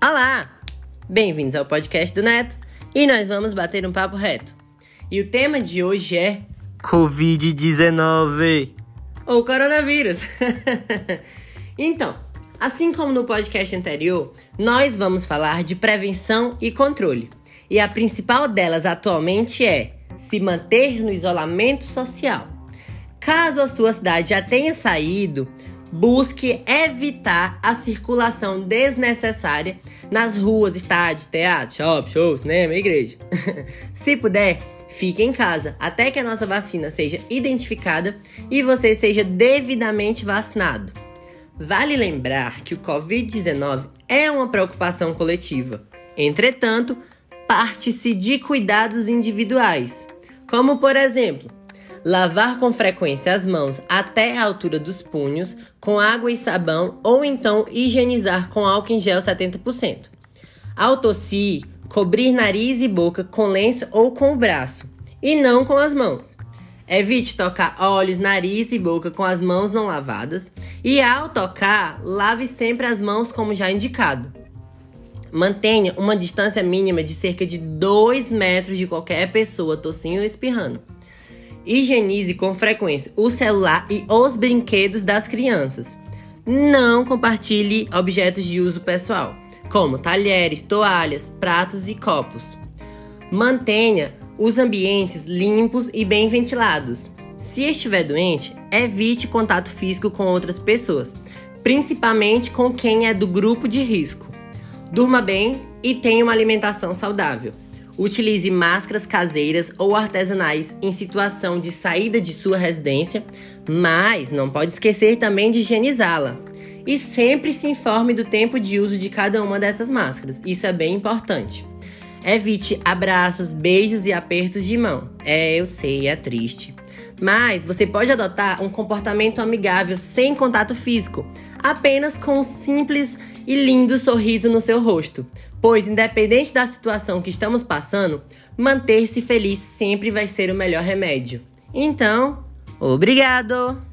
Olá! Bem-vindos ao podcast do Neto e nós vamos bater um papo reto. E o tema de hoje é Covid-19 ou coronavírus. então, assim como no podcast anterior, nós vamos falar de prevenção e controle. E a principal delas atualmente é se manter no isolamento social. Caso a sua cidade já tenha saído, busque evitar a circulação desnecessária nas ruas, estádios, teatro, shopping, show, cinema, igreja. Se puder, fique em casa até que a nossa vacina seja identificada e você seja devidamente vacinado. Vale lembrar que o Covid-19 é uma preocupação coletiva. Entretanto, parte-se de cuidados individuais, como por exemplo, lavar com frequência as mãos até a altura dos punhos com água e sabão ou então higienizar com álcool em gel 70%. Ao tossir, cobrir nariz e boca com lenço ou com o braço e não com as mãos. Evite tocar olhos, nariz e boca com as mãos não lavadas e ao tocar, lave sempre as mãos como já indicado. Mantenha uma distância mínima de cerca de 2 metros de qualquer pessoa tossindo ou espirrando. Higienize com frequência o celular e os brinquedos das crianças. Não compartilhe objetos de uso pessoal, como talheres, toalhas, pratos e copos. Mantenha os ambientes limpos e bem ventilados. Se estiver doente, evite contato físico com outras pessoas, principalmente com quem é do grupo de risco. Durma bem e tenha uma alimentação saudável. Utilize máscaras caseiras ou artesanais em situação de saída de sua residência, mas não pode esquecer também de higienizá-la. E sempre se informe do tempo de uso de cada uma dessas máscaras, isso é bem importante. Evite abraços, beijos e apertos de mão. É, eu sei, é triste. Mas você pode adotar um comportamento amigável sem contato físico, apenas com simples e lindo sorriso no seu rosto pois, independente da situação que estamos passando, manter-se feliz sempre vai ser o melhor remédio. Então, obrigado!